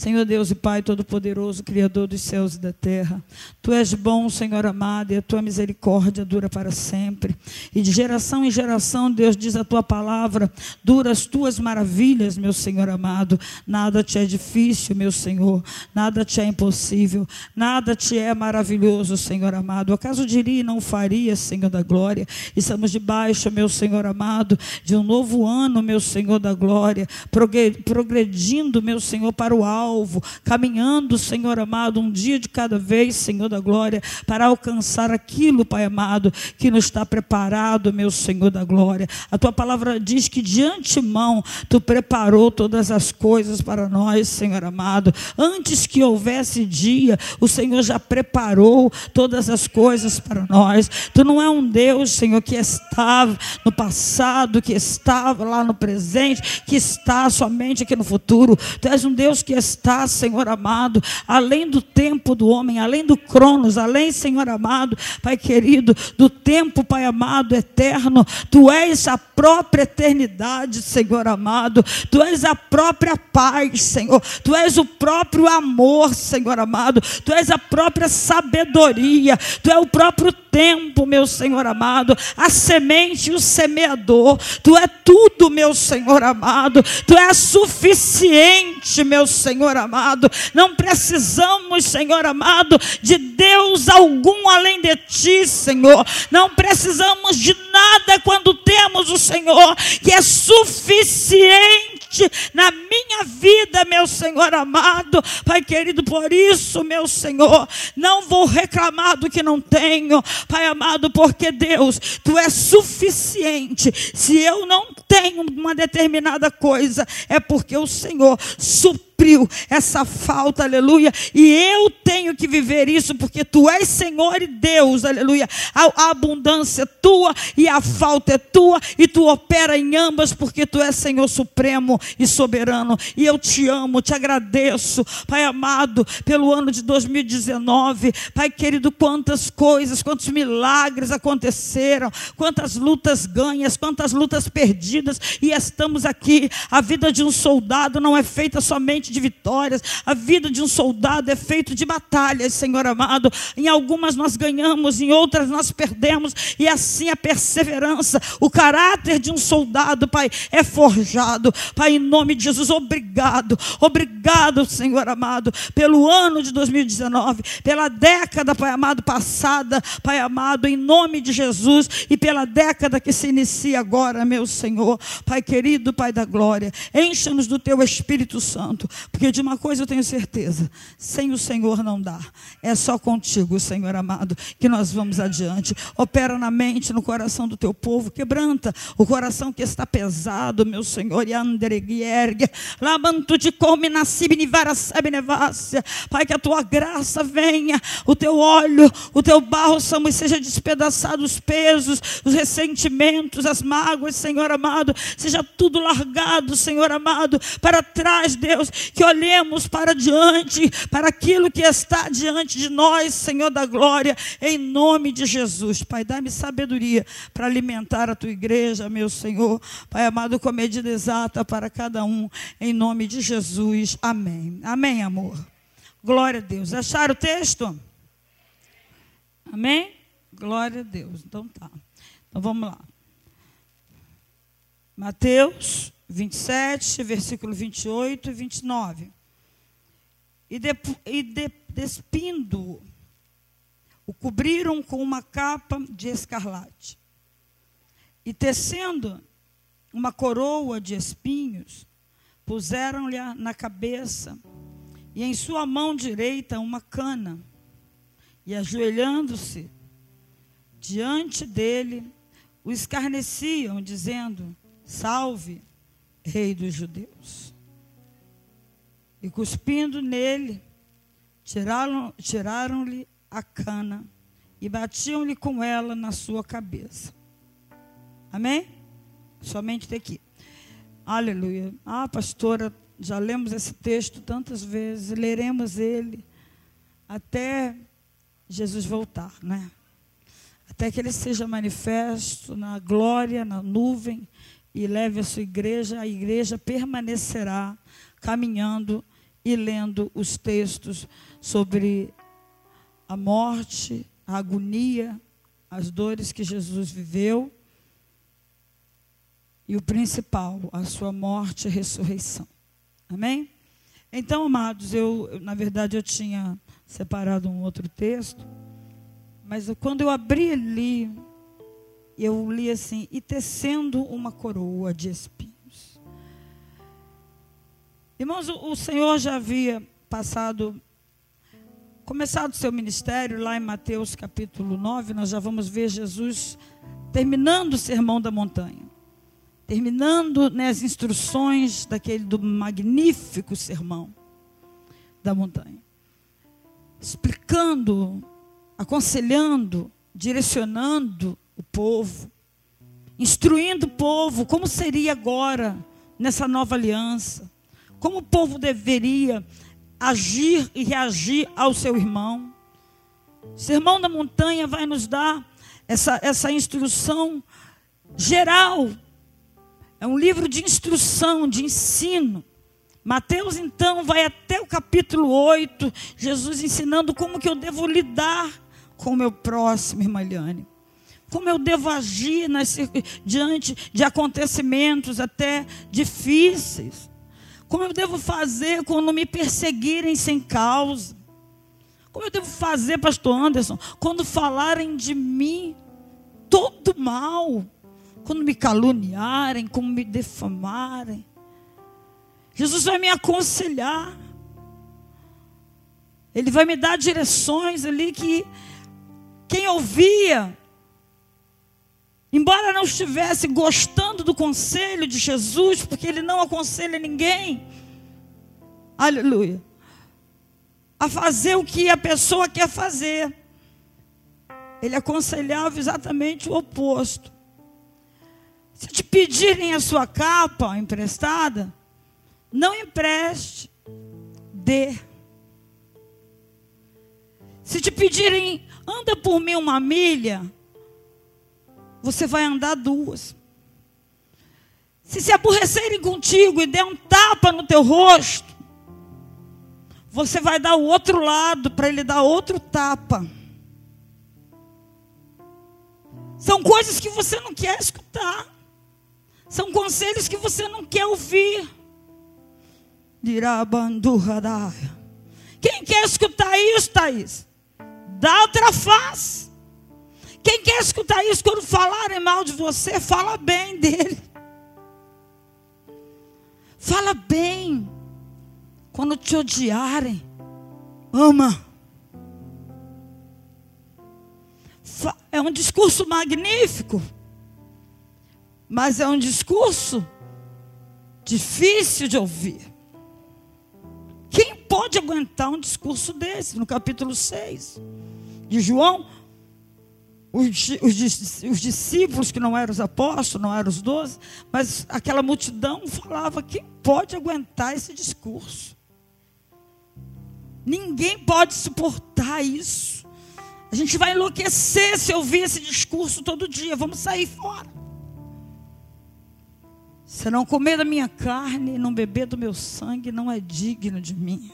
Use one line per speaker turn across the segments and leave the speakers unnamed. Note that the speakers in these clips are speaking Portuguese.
Senhor Deus e Pai Todo-Poderoso, Criador dos céus e da terra. Tu és bom, Senhor amado, e a tua misericórdia dura para sempre. E de geração em geração, Deus diz a tua palavra, dura as tuas maravilhas, meu Senhor amado. Nada te é difícil, meu Senhor, nada te é impossível, nada te é maravilhoso, Senhor amado. Acaso diria e não faria, Senhor da glória? Estamos debaixo, meu Senhor amado, de um novo ano, meu Senhor da glória, progredindo, meu Senhor, para o alto alvo, caminhando, Senhor amado, um dia de cada vez, Senhor da glória, para alcançar aquilo, Pai amado, que nos está preparado, meu Senhor da glória. A tua palavra diz que de antemão tu preparou todas as coisas para nós, Senhor amado. Antes que houvesse dia, o Senhor já preparou todas as coisas para nós. Tu não é um Deus, Senhor, que estava no passado, que estava lá no presente, que está somente aqui no futuro. Tu és um Deus que está está, Senhor amado, além do tempo do homem, além do cronos, além, Senhor amado, Pai querido, do tempo, Pai amado, eterno. Tu és a própria eternidade, Senhor amado. Tu és a própria paz, Senhor. Tu és o próprio amor, Senhor amado. Tu és a própria sabedoria. Tu é o próprio tempo, meu Senhor amado. A semente e o semeador. Tu é tudo, meu Senhor amado. Tu és suficiente, meu Senhor Senhor amado. Não precisamos, Senhor amado, de Deus algum além de ti, Senhor. Não precisamos de nada quando temos o Senhor, que é suficiente na minha vida, meu Senhor amado. Pai querido, por isso, meu Senhor, não vou reclamar do que não tenho, Pai amado, porque Deus, tu és suficiente. Se eu não tenho uma determinada coisa, é porque o Senhor supriu essa falta, aleluia. E eu tenho que viver isso porque tu és Senhor e Deus, aleluia. A, abundância é tua e a falta é tua e tu opera em ambas porque tu és Senhor supremo e soberano. E eu te amo, te agradeço, Pai amado, pelo ano de 2019. Pai querido, quantas coisas, quantos milagres aconteceram, quantas lutas ganhas, quantas lutas perdidas e estamos aqui. A vida de um soldado não é feita somente de vitórias. A vida de um soldado é feita de batalhas, Senhor amado. Em algumas nós ganhamos, em outras nós perdemos. E assim a perseverança, o caráter de um soldado, Pai, é forjado. Pai, em nome de Jesus, obrigado. Obrigado, Senhor amado, pelo ano de 2019, pela década, Pai amado, passada, Pai amado, em nome de Jesus e pela década que se inicia agora, meu Senhor. Pai querido, Pai da glória, encha-nos do teu Espírito Santo porque de uma coisa eu tenho certeza: sem o Senhor não dá. É só contigo, Senhor amado, que nós vamos adiante. Opera na mente, no coração do teu povo, quebranta o coração que está pesado, meu Senhor. E lamanto de Pai, que a tua graça venha, o teu óleo, o teu bálsamo seja despedaçado os pesos, os ressentimentos, as mágoas, Senhor amado, seja tudo largado, Senhor amado, para trás, Deus, que olhemos para diante, para aquilo que está diante de nós, Senhor da glória, em nome de Jesus. Pai, dá-me sabedoria para alimentar a tua igreja, meu Senhor. Pai amado, com medida exata para cada um, em nome de Jesus. Amém. Amém, amor. Glória a Deus. Acharam o texto? Amém? Glória a Deus. Então tá. Então vamos lá. Mateus 27, versículo 28 e 29. E, de, e de, despindo, o cobriram com uma capa de escarlate. E tecendo uma coroa de espinhos, puseram-lhe na cabeça, e em sua mão direita uma cana. E ajoelhando-se diante dele, o escarneciam, dizendo: Salve, rei dos judeus. E cuspindo nele, tiraram-lhe tiraram a cana e batiam-lhe com ela na sua cabeça. Amém? Somente daqui. Aleluia. Ah, pastora, já lemos esse texto tantas vezes, leremos ele até Jesus voltar, né? Até que ele seja manifesto na glória, na nuvem, e leve a sua igreja, a igreja permanecerá caminhando e lendo os textos sobre a morte, a agonia, as dores que Jesus viveu e o principal, a sua morte e ressurreição. Amém? Então, amados, eu, na verdade, eu tinha separado um outro texto, mas quando eu abri ali, eu li assim: e tecendo uma coroa de espinhos. Irmãos, o, Senhor já havia passado, começado o seu ministério lá em Mateus capítulo 9, nós já vamos ver Jesus terminando o sermão da montanha terminando né, as instruções daquele do magnífico sermão da montanha, explicando, aconselhando, direcionando o povo, instruindo o povo como seria agora nessa nova aliança, como o povo deveria agir e reagir ao seu irmão. O sermão da montanha vai nos dar essa, essa instrução geral é um livro de instrução, de ensino. Mateus, então, vai até o capítulo 8, Jesus ensinando como que eu devo lidar com o meu próximo, irmã Eliane. Como eu devo agir nas, diante de acontecimentos até difíceis. Como eu devo fazer quando me perseguirem sem causa. Como eu devo fazer, pastor Anderson, quando falarem de mim todo mal quando me caluniarem, como me defamarem. Jesus vai me aconselhar. Ele vai me dar direções ali que quem ouvia, embora não estivesse gostando do conselho de Jesus, porque ele não aconselha ninguém, aleluia, a fazer o que a pessoa quer fazer. Ele aconselhava exatamente o oposto. Se te pedirem a sua capa emprestada, não empreste, dê. Se te pedirem, anda por mim uma milha, você vai andar duas. Se se aborrecerem contigo e der um tapa no teu rosto, você vai dar o outro lado para ele dar outro tapa. São coisas que você não quer escutar. São conselhos que você não quer ouvir. Quem quer escutar isso, Thaís? Dá outra face. Quem quer escutar isso quando falarem mal de você, fala bem dele. Fala bem. Quando te odiarem, ama. É um discurso magnífico. Mas é um discurso difícil de ouvir. Quem pode aguentar um discurso desse? No capítulo 6 de João, os, os, os, discípulos que não eram os apóstolos, não eram os doze, mas aquela multidão falava: quem pode aguentar esse discurso? Ninguém pode suportar isso. A gente vai enlouquecer se ouvir esse discurso todo dia. Vamos sair fora. Se não comer da minha carne e não beber do meu sangue, não é digno de mim.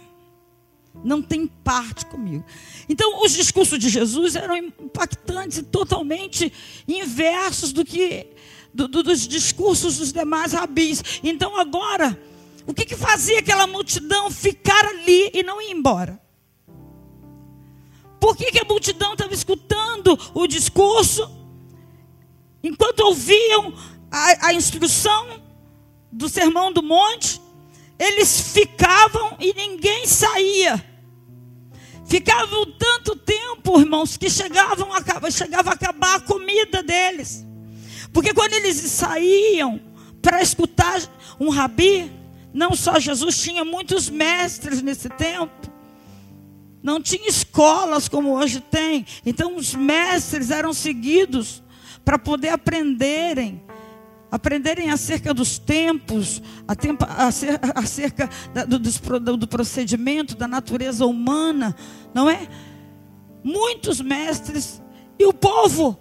Não tem parte comigo. Então, os discursos de Jesus eram impactantes e totalmente inversos do que do, do, dos discursos dos demais rabis. Então, agora, o que, que fazia aquela multidão ficar ali e não ir embora? Por que, que a multidão estava escutando o discurso, enquanto ouviam a, a instrução do Sermão do Monte, eles ficavam e ninguém saía. Ficavam tanto tempo, irmãos, que chegavam a, chegava a acabar a comida deles. Porque quando eles saíam para escutar um rabi, não só Jesus tinha muitos mestres nesse tempo. Não tinha escolas como hoje tem. Então os mestres eram seguidos para poder aprenderem aprenderem acerca dos tempos, acerca do, procedimento da natureza humana, não é? Muitos mestres, e o povo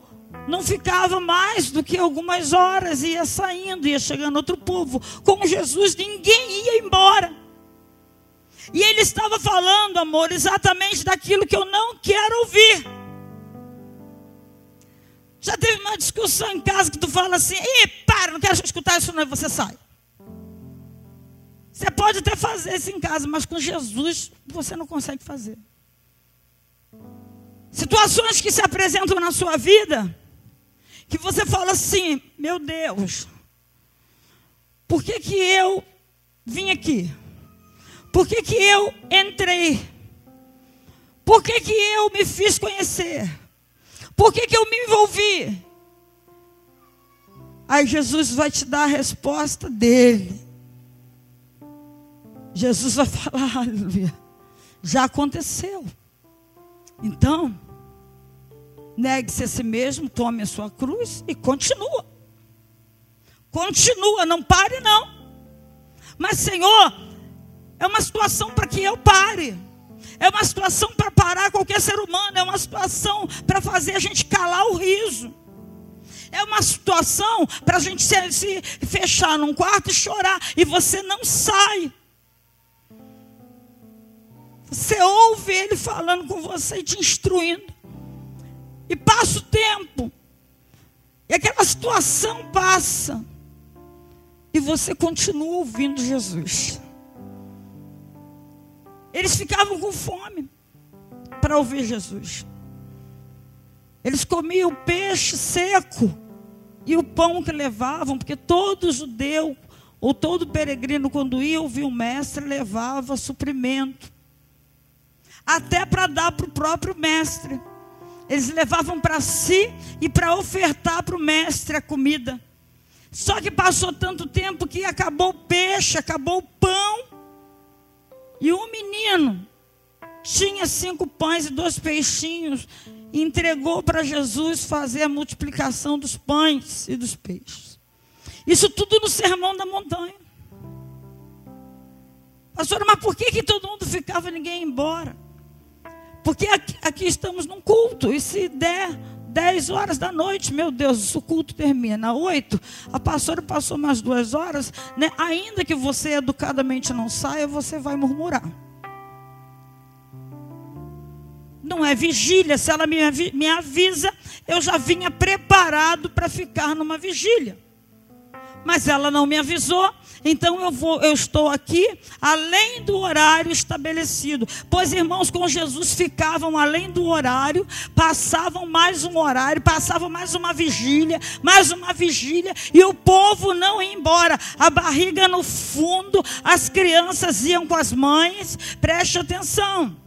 não ficava mais do que algumas horas, ia saindo, ia chegando outro povo. Com Jesus ninguém ia embora. E ele estava falando, amor, exatamente daquilo que eu não quero ouvir. Já teve uma discussão em casa que tu fala assim, e para, não quero escutar isso não, você sai. Você pode até fazer isso em casa, mas com Jesus você não consegue fazer. Situações que se apresentam na sua vida, que você fala assim, meu Deus, por que, que eu vim aqui? Por que, que eu entrei? Por que, que eu me fiz conhecer? Por que, que eu me envolvi? Aí Jesus vai te dar a resposta dele. Jesus vai falar, aleluia, já aconteceu. Então, negue-se a si mesmo, tome a sua cruz e continua. Continua, não pare não. Mas Senhor, é uma situação para que eu pare. É uma situação para parar qualquer ser humano, é uma situação para fazer a gente calar o riso. É uma situação para a gente se, se fechar num quarto e chorar e você não sai. Você ouve ele falando com você e te instruindo. E passa o tempo. E aquela situação passa. E você continua ouvindo Jesus. Eles ficavam com fome para ouvir Jesus. Eles comiam peixe seco e o pão que levavam, porque todo judeu ou todo peregrino, quando ia ouvir o mestre, levava suprimento, até para dar para o próprio mestre. Eles levavam para si e para ofertar para o mestre a comida. Só que passou tanto tempo que acabou o peixe, acabou o pão. E um menino tinha cinco pães e dois peixinhos. E entregou para Jesus fazer a multiplicação dos pães e dos peixes. Isso tudo no sermão da montanha. Pastor, mas por que, que todo mundo ficava e ninguém ia embora? Porque aqui, aqui estamos num culto. E se der 10 horas da noite, meu Deus, o culto termina. 8, a pastora passou mais duas horas, né? Ainda que você educadamente não saia, você vai murmurar. Não é vigília, se ela me, me avisa, eu já vinha preparado para ficar numa vigília. Mas ela não me avisou, então eu vou, eu estou aqui além do horário estabelecido. Pois irmãos com Jesus ficavam além do horário, passavam mais um horário, passavam mais uma vigília, mais uma vigília, e o povo não ia embora. A barriga no fundo, as crianças iam com as mães. Preste atenção.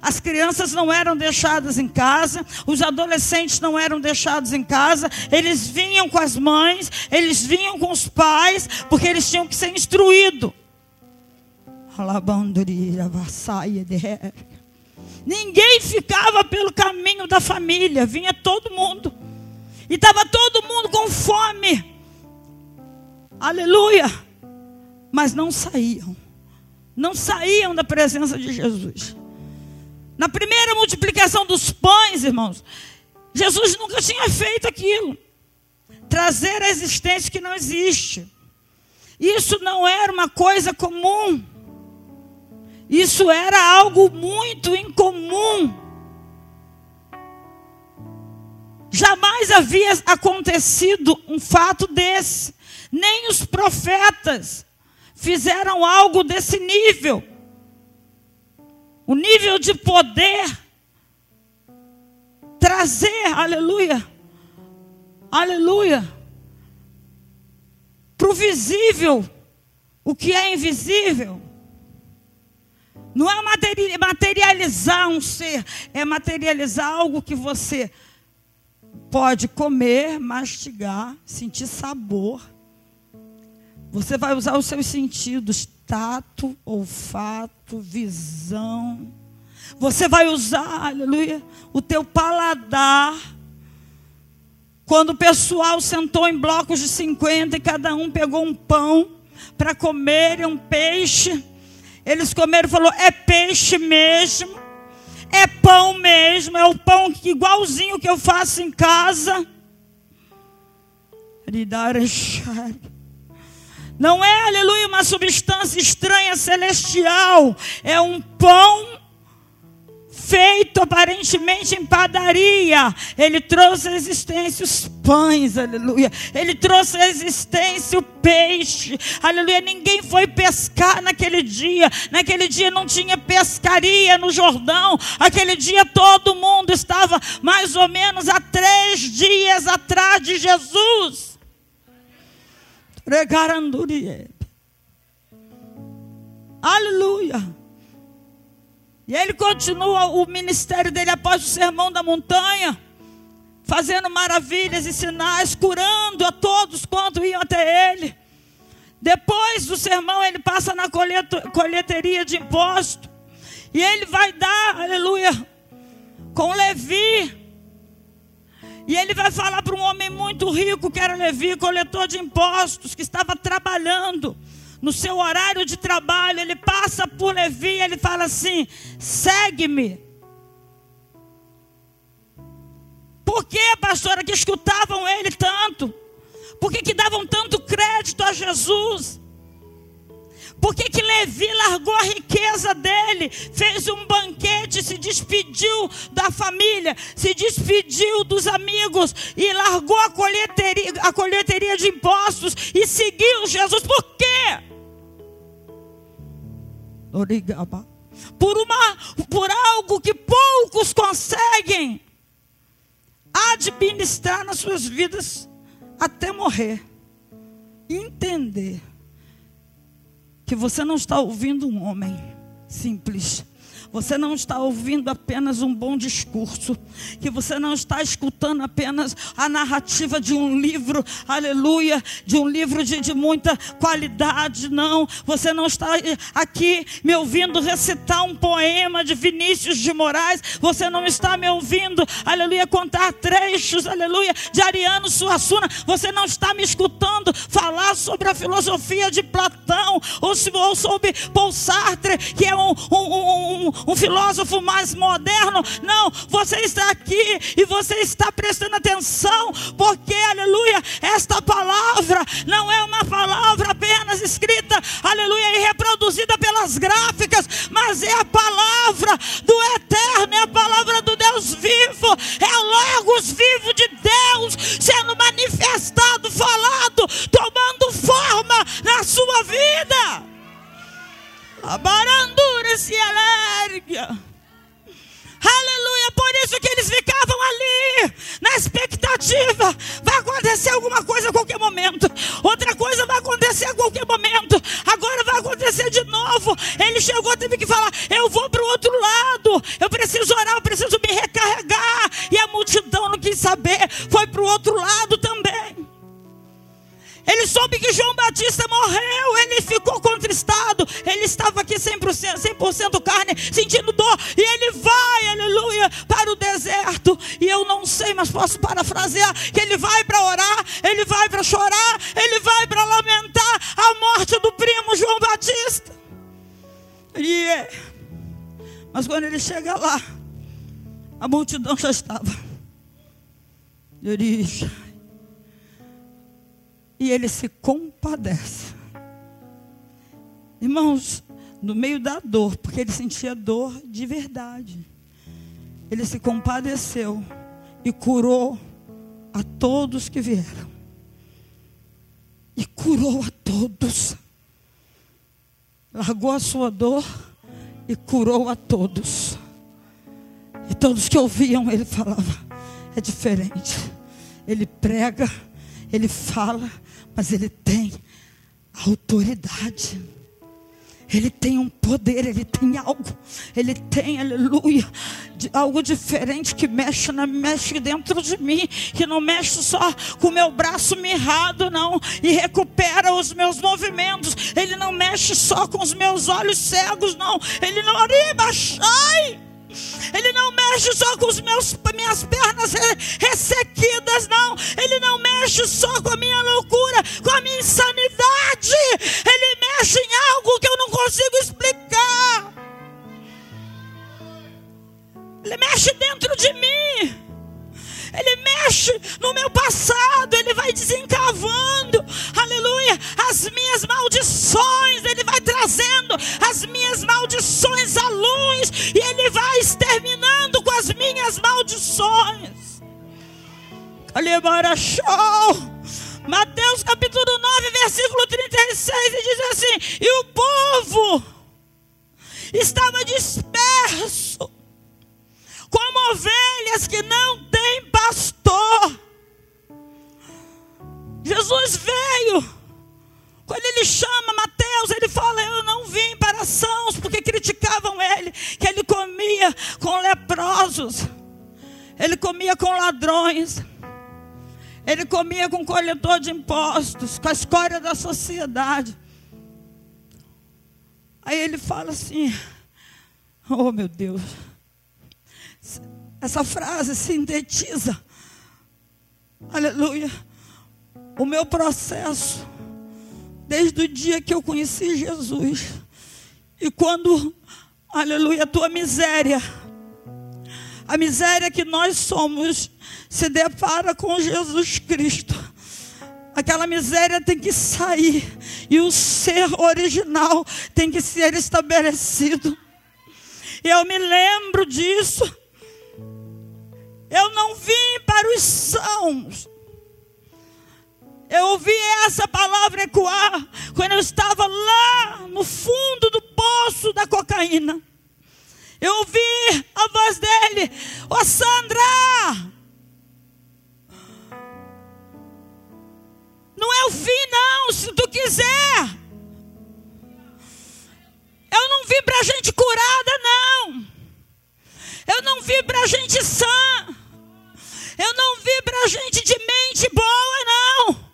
As crianças não eram deixadas em casa, os adolescentes não eram deixados em casa, eles vinham com as mães, eles vinham com os pais, porque eles tinham que ser instruídos. Ninguém ficava pelo caminho da família, vinha todo mundo. E estava todo mundo com fome. Aleluia. Mas não saíam. Não saíam da presença de Jesus. Na primeira multiplicação dos pães, irmãos, Jesus nunca tinha feito aquilo. Trazer a existência que não existe. Isso não era uma coisa comum. Isso era algo muito incomum. Jamais havia acontecido um fato desse. Nem os profetas fizeram algo desse nível o nível de poder, trazer, aleluia, aleluia, para o visível o que é invisível. Não é materializar um ser, é materializar algo que você pode comer, mastigar, sentir sabor. Você vai usar os seus sentidos tato, olfato, visão. Você vai usar, aleluia, o teu paladar. Quando o pessoal sentou em blocos de 50 e cada um pegou um pão para comer, um peixe. Eles comeram e falou: é peixe mesmo, é pão mesmo, é o pão igualzinho que eu faço em casa. Não é, aleluia, uma substância estranha celestial. É um pão feito aparentemente em padaria. Ele trouxe à existência os pães, aleluia. Ele trouxe à existência o peixe, aleluia. Ninguém foi pescar naquele dia. Naquele dia não tinha pescaria no Jordão. Aquele dia todo mundo estava mais ou menos há três dias atrás de Jesus. Aleluia. E ele continua o ministério dele após o sermão da montanha, fazendo maravilhas e sinais, curando a todos quanto iam até ele. Depois do sermão, ele passa na colheteria de imposto. E ele vai dar, aleluia, com Levi. E ele vai falar para um homem muito rico, que era Levi, coletor de impostos, que estava trabalhando no seu horário de trabalho, ele passa por Levi e ele fala assim: segue-me. Por que, pastora, que escutavam ele tanto? Por que, que davam tanto crédito a Jesus? Por que, que Levi largou a riqueza dele, fez um banquete, se despediu da família, se despediu dos amigos e largou a colheiteria, a colheiteria de impostos e seguiu Jesus? Por quê? Por, uma, por algo que poucos conseguem administrar nas suas vidas até morrer. Entender que você não está ouvindo um homem simples você não está ouvindo apenas um bom discurso, que você não está escutando apenas a narrativa de um livro, aleluia, de um livro de, de muita qualidade, não. Você não está aqui me ouvindo recitar um poema de Vinícius de Moraes, você não está me ouvindo, aleluia, contar trechos, aleluia, de Ariano Suassuna, você não está me escutando falar sobre a filosofia de Platão, ou, ou sobre Paul Sartre, que é um, um, um, um filósofo mais moderno. Não, você está aqui e você está prestando atenção, porque, aleluia, esta palavra não é uma palavra apenas escrita, aleluia, e reproduzida pelas gráficas, mas é a palavra do eterno, é a palavra do Deus vivo, é o Logos vivo de Deus sendo manifestado, falado, tomando forma na sua vida. A barandura se alerga. Aleluia, por isso que eles ficavam ali, na expectativa. Vai acontecer alguma coisa a qualquer momento. Outra coisa vai acontecer a qualquer momento. Agora vai acontecer de novo. Ele chegou, teve que falar: Eu vou para o outro lado. Eu preciso orar, eu preciso me recarregar. E a multidão não quis saber. Foi para o outro lado também. Ele soube que João Batista morreu, ele ficou contristado. Ele estava aqui 100%, 100 carne, sentindo dor. E ele vai, aleluia, para o deserto. E eu não sei, mas posso parafrasear: que ele vai para orar, ele vai para chorar, ele vai para lamentar a morte do primo João Batista. E é. Mas quando ele chega lá, a multidão já estava. Ele e ele se compadece. Irmãos, no meio da dor, porque ele sentia dor de verdade, ele se compadeceu e curou a todos que vieram. E curou a todos. Largou a sua dor e curou a todos. E todos que ouviam ele falava: é diferente. Ele prega, ele fala, mas ele tem autoridade. Ele tem um poder, ele tem algo, ele tem, aleluia, de, algo diferente que mexe, na, mexe dentro de mim, que não mexe só com o meu braço mirrado, não, e recupera os meus movimentos. Ele não mexe só com os meus olhos cegos, não. Ele não arriba, sai. Ele não mexe só com os meus minhas pernas ressequidas, não. Ele não mexe só com a minha loucura, com a minha insanidade. Ele mexe em algo que eu não consigo explicar. Ele mexe dentro de mim. Ele mexe no meu passado, ele vai desencavando, aleluia, as minhas maldições, Ele vai trazendo as minhas maldições à luz, e Ele vai exterminando com as minhas maldições. Calebara show. Mateus capítulo 9, versículo 36, e diz assim: E o povo estava disperso, como ovelhas que não têm pastor. Jesus veio. Quando ele chama Mateus, ele fala: Eu não vim para sãos, porque criticavam ele, que ele comia com leprosos, ele comia com ladrões. Ele comia com coletor de impostos, com a escória da sociedade. Aí ele fala assim: Oh meu Deus, essa frase sintetiza, aleluia, o meu processo, desde o dia que eu conheci Jesus, e quando, aleluia, a tua miséria, a miséria que nós somos, se depara com Jesus Cristo, aquela miséria tem que sair e o ser original tem que ser estabelecido. Eu me lembro disso. Eu não vim para os sãos. Eu ouvi essa palavra ecoar quando eu estava lá no fundo do poço da cocaína. Eu ouvi a voz dele: Ô oh, Sandra, Não é o fim, não, se tu quiser. Eu não vim para gente curada, não. Eu não vim para gente sã. Eu não vim para gente de mente boa, não.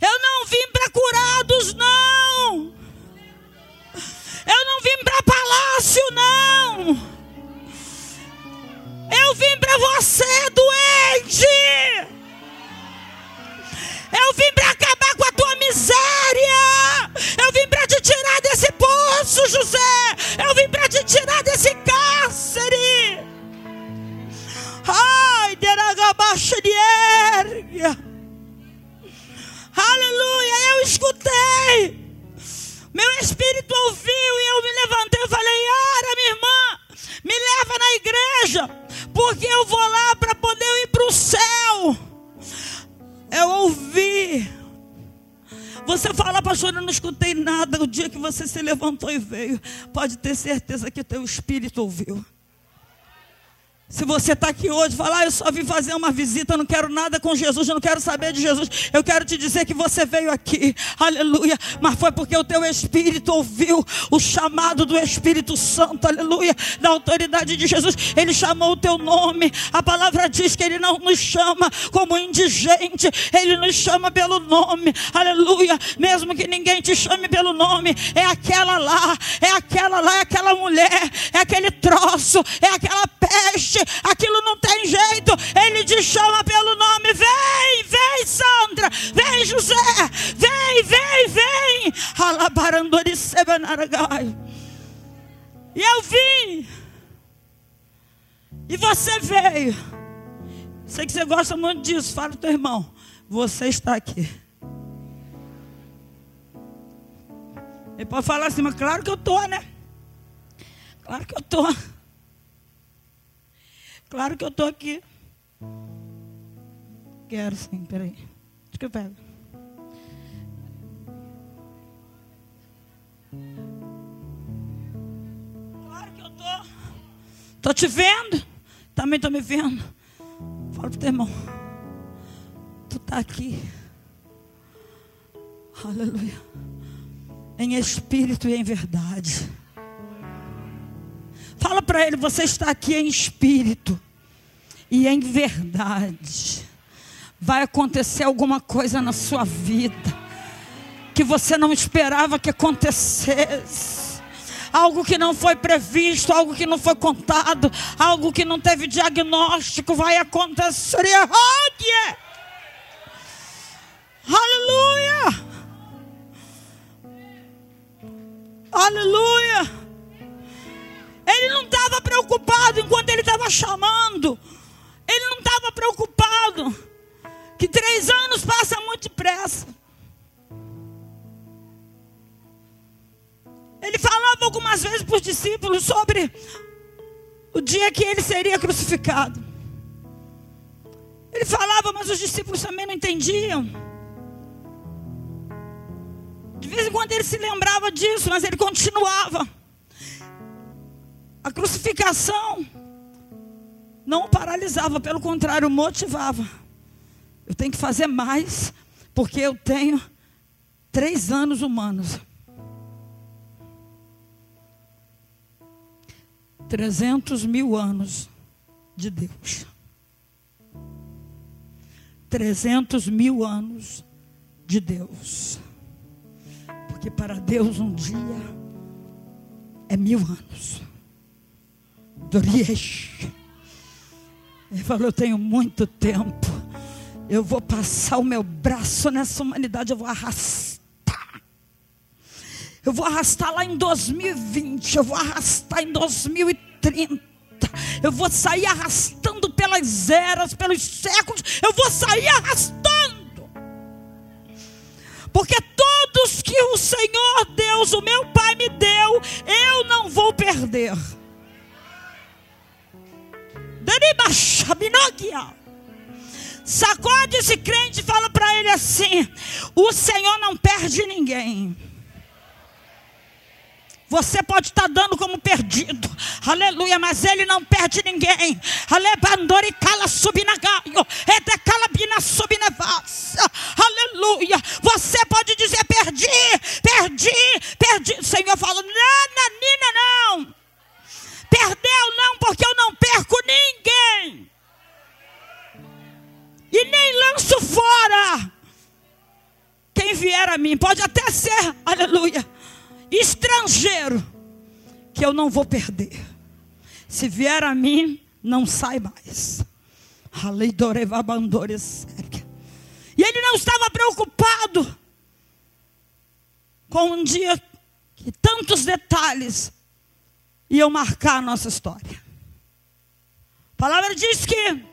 Eu não vim para curados, não. Eu não vim para palácio, não. Eu vim para você, doente. Eu vim para acabar com a tua miséria. Eu vim para te tirar desse poço, José. Eu vim para te tirar desse Ai, Aleluia, eu escutei. Meu espírito ouviu e eu me levantei e falei: Ara, minha irmã, me leva na igreja, porque eu vou lá para poder ir para o céu. Eu ouvi. Você fala, pastor, eu não escutei nada. O dia que você se levantou e veio, pode ter certeza que teu espírito ouviu. Se você está aqui hoje, falar, ah, eu só vim fazer uma visita, não quero nada com Jesus, não quero saber de Jesus. Eu quero te dizer que você veio aqui, aleluia. Mas foi porque o teu espírito ouviu o chamado do Espírito Santo, aleluia, da autoridade de Jesus. Ele chamou o teu nome. A palavra diz que ele não nos chama como indigente, ele nos chama pelo nome, aleluia. Mesmo que ninguém te chame pelo nome, é aquela lá, é aquela lá, é aquela mulher, é aquele troço, é aquela peste aquilo não tem jeito. Ele te chama pelo nome: vem, vem, Sandra, vem, José, vem, vem, vem. E eu vim. E você veio. Sei que você gosta muito disso. Fala teu irmão. Você está aqui. Ele pode falar assim, mas claro que eu estou, né? Claro que eu estou. Claro que eu estou aqui. Quero sim, peraí. Acho que eu pego. Claro que eu estou. Estou te vendo. Também estou me vendo. Fala o teu irmão. Tu está aqui. Aleluia. Em espírito e em verdade. Fala para ele: você está aqui em espírito e em verdade. Vai acontecer alguma coisa na sua vida que você não esperava que acontecesse. Algo que não foi previsto, algo que não foi contado, algo que não teve diagnóstico, vai acontecer. O dia que ele seria crucificado. Ele falava, mas os discípulos também não entendiam. De vez em quando ele se lembrava disso, mas ele continuava. A crucificação não o paralisava, pelo contrário, motivava. Eu tenho que fazer mais, porque eu tenho três anos humanos. 300 mil anos de Deus. 300 mil anos de Deus. Porque para Deus um dia é mil anos. Doriesh. Ele falou: Eu tenho muito tempo. Eu vou passar o meu braço nessa humanidade, eu vou arrastar. Eu vou arrastar lá em 2020, eu vou arrastar em 2030. Eu vou sair arrastando pelas eras, pelos séculos. Eu vou sair arrastando. Porque todos que o Senhor Deus, o meu Pai, me deu, eu não vou perder. Sacode esse crente e fala para ele assim: o Senhor não perde ninguém. Você pode estar dando como perdido, aleluia, mas ele não perde ninguém. Cala subnevassa, aleluia. Você pode dizer: não vou perder. Se vier a mim, não sai mais. E ele não estava preocupado com um dia que tantos detalhes iam marcar a nossa história. A palavra diz que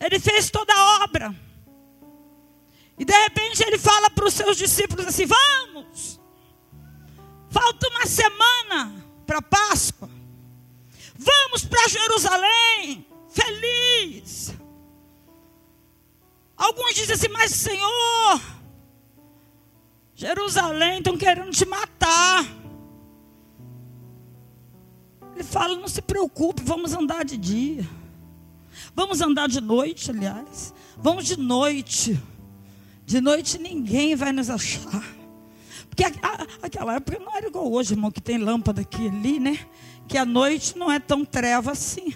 ele fez toda a obra. E de repente ele fala para os seus discípulos assim: Vamos, falta uma semana para Páscoa. Vamos para Jerusalém, feliz. Alguns dizem assim: Mas Senhor, Jerusalém estão querendo te matar. Ele fala: não se preocupe, vamos andar de dia. Vamos andar de noite, aliás. Vamos de noite. De noite ninguém vai nos achar. Porque aquela época não era igual hoje, irmão, que tem lâmpada aqui ali, né? Que a noite não é tão treva assim.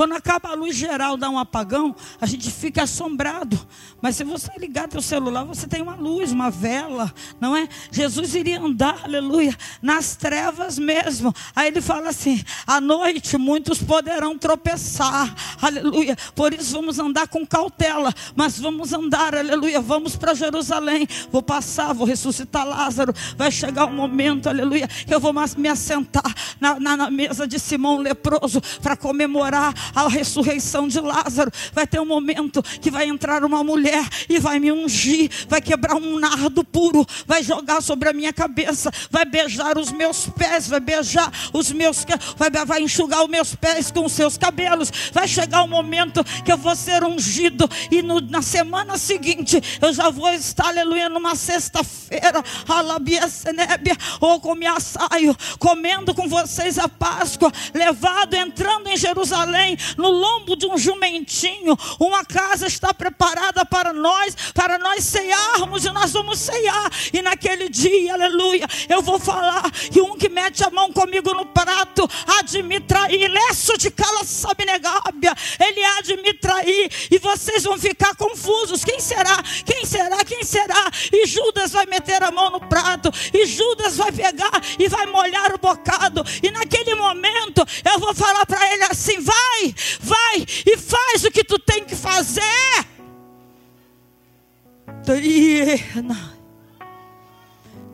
Quando acaba a luz geral, dá um apagão, a gente fica assombrado. Mas se você ligar teu celular, você tem uma luz, uma vela, não é? Jesus iria andar, aleluia, nas trevas mesmo. Aí ele fala assim: à noite muitos poderão tropeçar, aleluia. Por isso vamos andar com cautela, mas vamos andar, aleluia. Vamos para Jerusalém. Vou passar, vou ressuscitar Lázaro. Vai chegar o um momento, aleluia, que eu vou me assentar na, na, na mesa de Simão leproso para comemorar a ressurreição de Lázaro. Vai ter um momento que vai entrar uma mulher e vai me ungir, vai quebrar um nardo puro, vai jogar sobre a minha cabeça, vai beijar os meus pés, vai beijar os meus, vai, vai enxugar os meus pés com os seus cabelos. Vai chegar o um momento que eu vou ser ungido e no, na semana seguinte eu já vou estar, aleluia, numa sexta-feira, alabia senébia, ou com minha saio, comendo com vocês a Páscoa, levado, entrando em Jerusalém no lombo de um jumentinho. Uma casa está preparada para nós, para nós ceiarmos e nós vamos ceiar. E naquele dia, aleluia, eu vou falar que um que mete a mão comigo no prato há de me trair. Leço de cala negábia, ele há de me trair. E vocês vão ficar confusos. Quem será? Quem será? Quem será? E Judas vai meter a mão no prato. E Judas vai pegar e vai molhar o bocado. E naquele momento eu vou falar para ele assim: vai vai, vai e faz o que tu tem que fazer.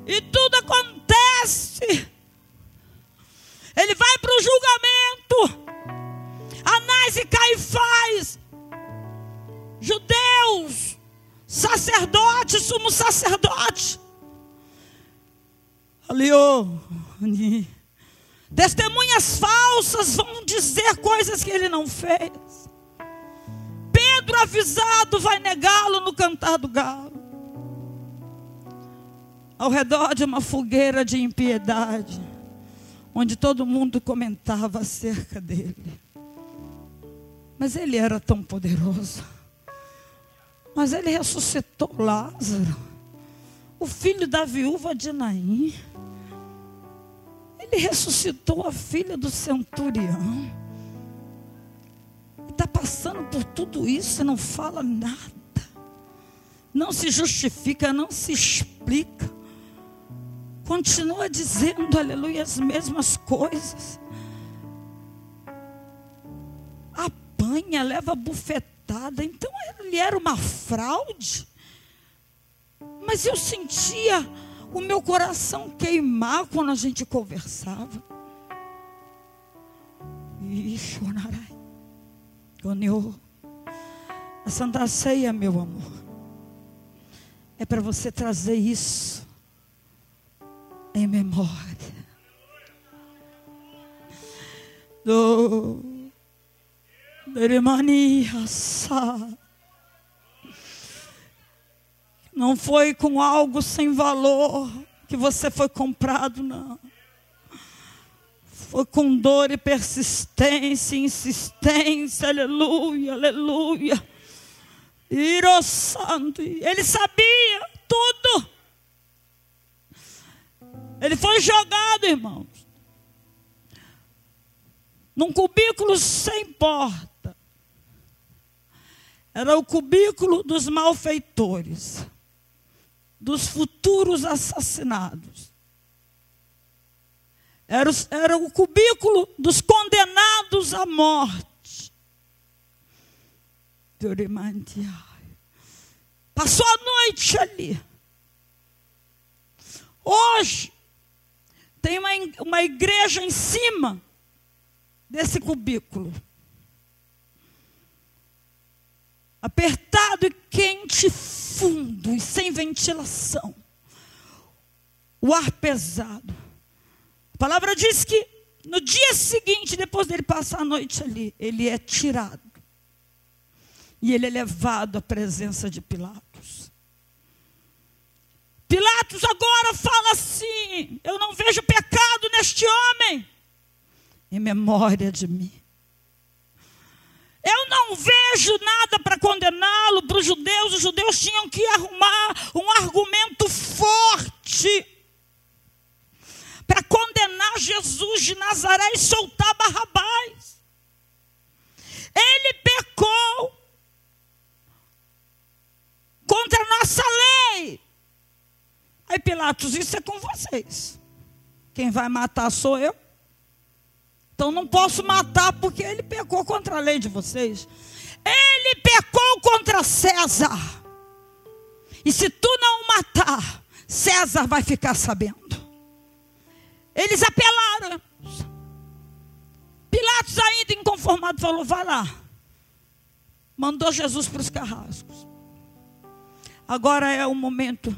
E tudo acontece. Ele vai para o julgamento. Anás e Caifás, judeus, sacerdote, sumo sacerdote. Ali, oh, Testemunhas falsas vão dizer coisas que ele não fez. Pedro, avisado, vai negá-lo no cantar do galo. Ao redor de uma fogueira de impiedade, onde todo mundo comentava acerca dele. Mas ele era tão poderoso. Mas ele ressuscitou Lázaro, o filho da viúva de Naim. Ele ressuscitou a filha do centurião. Está passando por tudo isso e não fala nada. Não se justifica, não se explica. Continua dizendo, aleluia, as mesmas coisas. Apanha, leva bufetada. Então ele era uma fraude. Mas eu sentia o meu coração queimar quando a gente conversava. E chorarai. A Santa Ceia, meu amor, é para você trazer isso em memória. Do Derimania Sá. Não foi com algo sem valor que você foi comprado, não. Foi com dor e persistência, insistência, aleluia, aleluia. Santo. Ele sabia tudo. Ele foi jogado, irmãos, num cubículo sem porta. Era o cubículo dos malfeitores dos futuros assassinados. Era, era o cubículo dos condenados à morte. Passou a noite ali. Hoje, tem uma, uma igreja em cima desse cubículo. Apertado e quente fundo e sem ventilação. O ar pesado. A palavra diz que no dia seguinte, depois dele passar a noite ali, ele é tirado. E ele é levado à presença de Pilatos. Pilatos agora fala assim: Eu não vejo pecado neste homem, em memória de mim. Eu não vejo nada condená-lo para os judeus. Os judeus tinham que arrumar um argumento forte para condenar Jesus de Nazaré e soltar Barrabás. Ele pecou contra a nossa lei. Aí Pilatos, isso é com vocês. Quem vai matar sou eu. Então não posso matar porque ele pecou contra a lei de vocês. Ele pecou contra César. E se tu não matar, César vai ficar sabendo. Eles apelaram. Pilatos, ainda inconformado, falou: vai lá. Mandou Jesus para os carrascos. Agora é o momento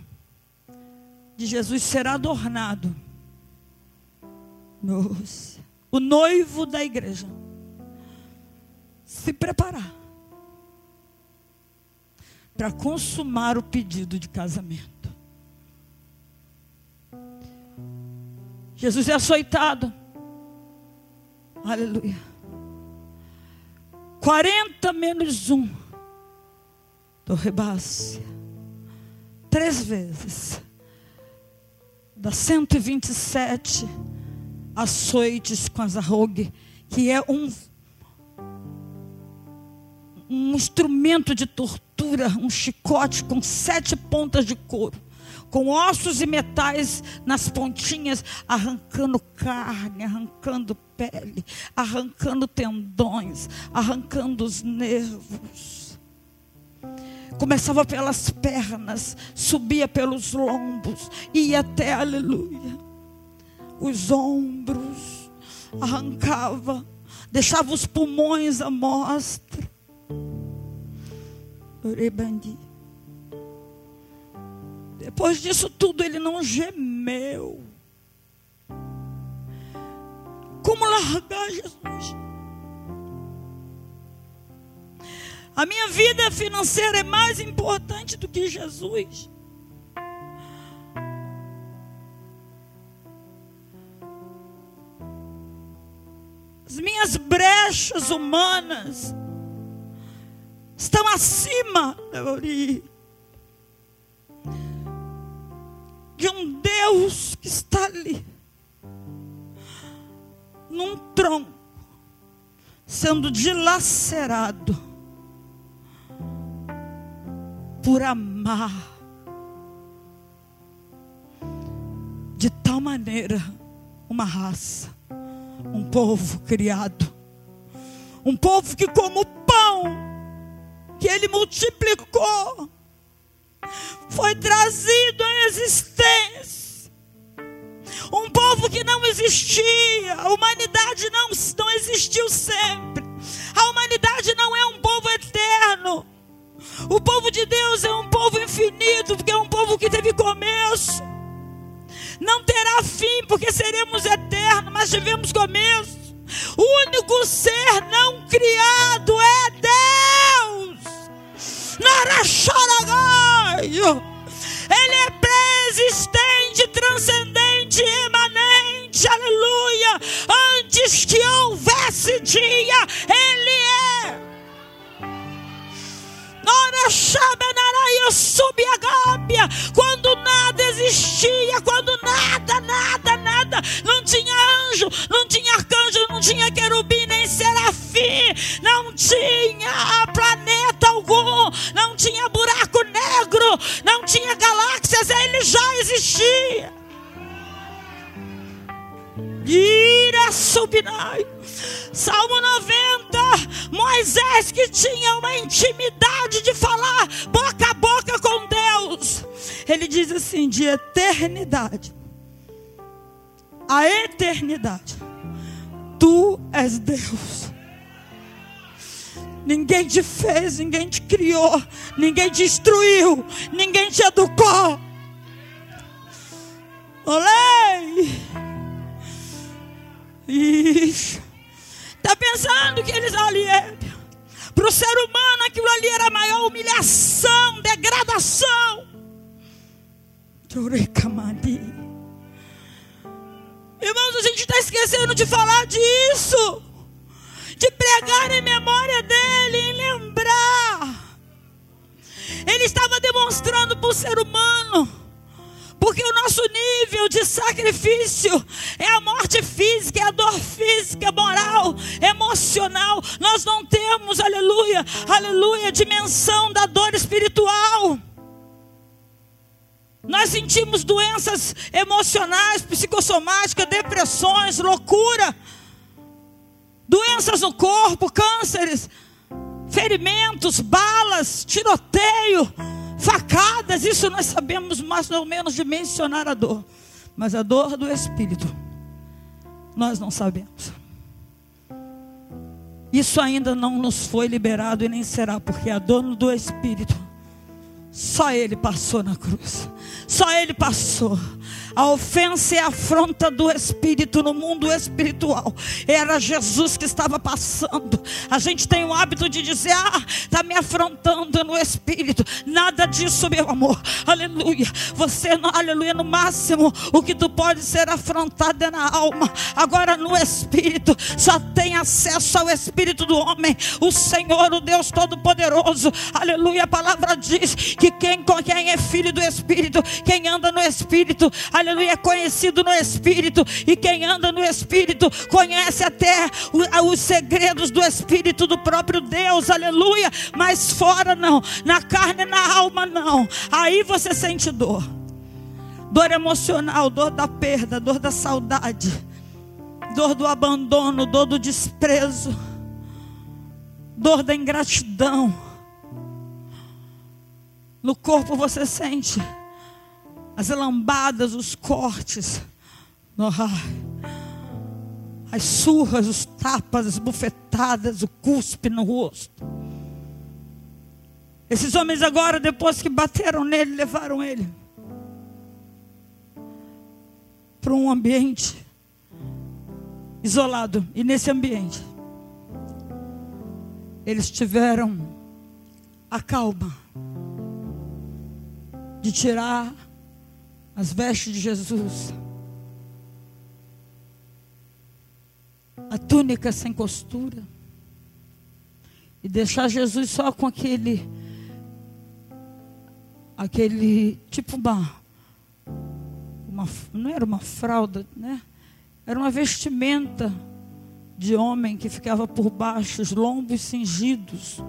de Jesus ser adornado. Nossa o noivo da igreja, se preparar para consumar o pedido de casamento. Jesus é açoitado. Aleluia. 40 menos um do rebasse. Três vezes. Da 127 açoites com as arrogue, que é um, um instrumento de tortura, um chicote com sete pontas de couro, com ossos e metais nas pontinhas, arrancando carne, arrancando pele, arrancando tendões, arrancando os nervos. Começava pelas pernas, subia pelos lombos, ia até, aleluia os ombros, arrancava, deixava os pulmões à mostra. Depois disso tudo, ele não gemeu. como largar Jesus. A minha vida financeira é mais importante do que Jesus. As minhas brechas humanas estão acima de um Deus que está ali, num tronco, sendo dilacerado por amar de tal maneira uma raça, um povo criado, um povo que, como que ele multiplicou, foi trazido à existência. Um povo que não existia, a humanidade não, não existiu sempre. A humanidade não é um povo eterno. O povo de Deus é um povo infinito, porque é um povo que teve começo. Não terá fim, porque seremos eternos, mas tivemos começo. O único ser não criado é Deus. Ele é pré-existente, transcendente, emanente, aleluia. Antes que houvesse dia, Ele é. Quando nada existia, quando nada, nada, nada, não tinha anjo, não tinha arcanjo, não tinha querubim, nem serafim, não tinha planeta algum, não tinha buraco negro, não tinha galáxias, ele já existia. Salmo 90, Moisés que tinha uma intimidade de falar boca a boca com Deus. Ele diz assim: de eternidade a eternidade, tu és Deus. Ninguém te fez, ninguém te criou, ninguém te instruiu, ninguém te educou. Olê! Ixi. Está pensando que eles ali é. Para o ser humano aquilo ali era a maior humilhação, degradação. Irmãos, a gente está esquecendo de falar disso. De pregar em memória dele, em lembrar. Ele estava demonstrando para o ser humano porque o nosso nível de sacrifício é a morte física, é a dor física, moral, emocional. Nós não temos, aleluia, aleluia, dimensão da dor espiritual. Nós sentimos doenças emocionais, psicossomáticas, depressões, loucura, doenças no corpo, cânceres, ferimentos, balas, tiroteio facadas, isso nós sabemos mais ou menos dimensionar a dor. Mas a dor do espírito, nós não sabemos. Isso ainda não nos foi liberado e nem será, porque a dor do espírito, só ele passou na cruz. Só ele passou. A ofensa e a afronta do espírito no mundo espiritual. Era Jesus que estava passando. A gente tem o hábito de dizer: Ah, está me afrontando no espírito. Nada disso, meu amor. Aleluia. Você, aleluia, no máximo, o que tu pode ser afrontado é na alma. Agora no espírito, só tem acesso ao espírito do homem. O Senhor, o Deus Todo-Poderoso. Aleluia. A palavra diz que quem, quem é filho do espírito, quem anda no espírito, aleluia aleluia, é conhecido no Espírito, e quem anda no Espírito conhece até os segredos do Espírito do próprio Deus, aleluia, mas fora não, na carne e na alma não, aí você sente dor, dor emocional, dor da perda, dor da saudade, dor do abandono, dor do desprezo, dor da ingratidão. No corpo você sente as lambadas, os cortes, as surras, os tapas, as bufetadas, o cuspe no rosto. Esses homens agora, depois que bateram nele, levaram ele para um ambiente isolado e nesse ambiente, eles tiveram a calma de tirar as vestes de Jesus, a túnica sem costura, e deixar Jesus só com aquele, aquele tipo uma, uma não era uma fralda, né? Era uma vestimenta de homem que ficava por baixo, os lombos cingidos,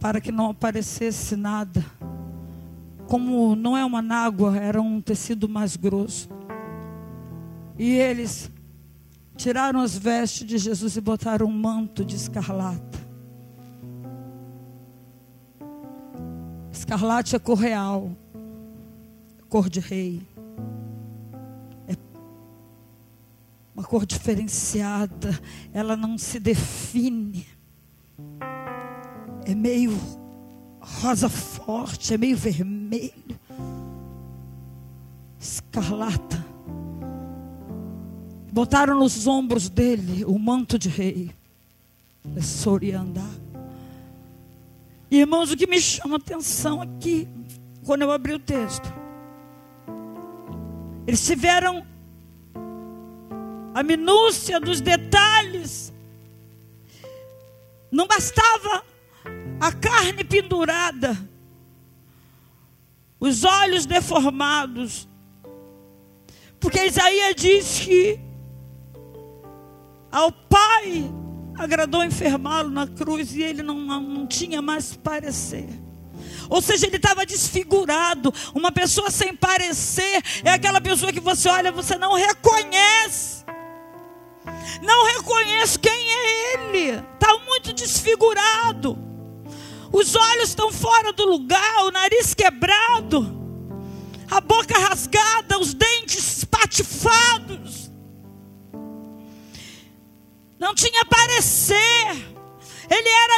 para que não aparecesse nada. Como não é uma nágua, era um tecido mais grosso. E eles tiraram as vestes de Jesus e botaram um manto de escarlata. Escarlate é cor real, cor de rei. uma cor diferenciada, ela não se define. É meio rosa forte, é meio vermelho, escarlata. Botaram nos ombros dele o manto de rei, Soriandá. Irmãos, o que me chama a atenção aqui, quando eu abri o texto, eles tiveram a minúcia dos detalhes. Não bastava a carne pendurada, os olhos deformados, porque Isaías diz que ao Pai agradou enfermá-lo na cruz e ele não, não, não tinha mais parecer. Ou seja, ele estava desfigurado. Uma pessoa sem parecer é aquela pessoa que você olha, você não reconhece. Não reconheço quem é ele. Está muito desfigurado. Os olhos estão fora do lugar, o nariz quebrado, a boca rasgada, os dentes espatifados. Não tinha parecer. Ele era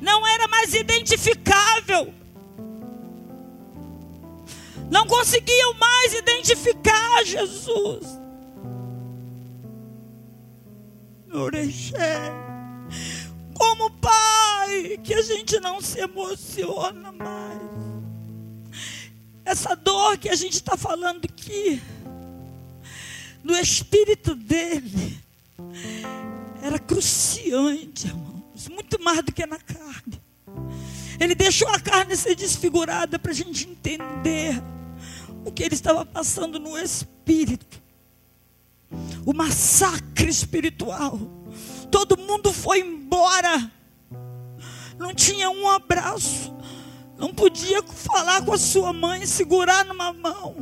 não era mais identificável. Não conseguiam mais identificar Jesus. Orexé. Como pai, que a gente não se emociona mais. Essa dor que a gente está falando aqui, no espírito dele, era cruciante, irmãos, muito mais do que na carne. Ele deixou a carne ser desfigurada para a gente entender o que ele estava passando no espírito o massacre espiritual. Todo mundo foi embora. Não tinha um abraço. Não podia falar com a sua mãe, segurar numa mão.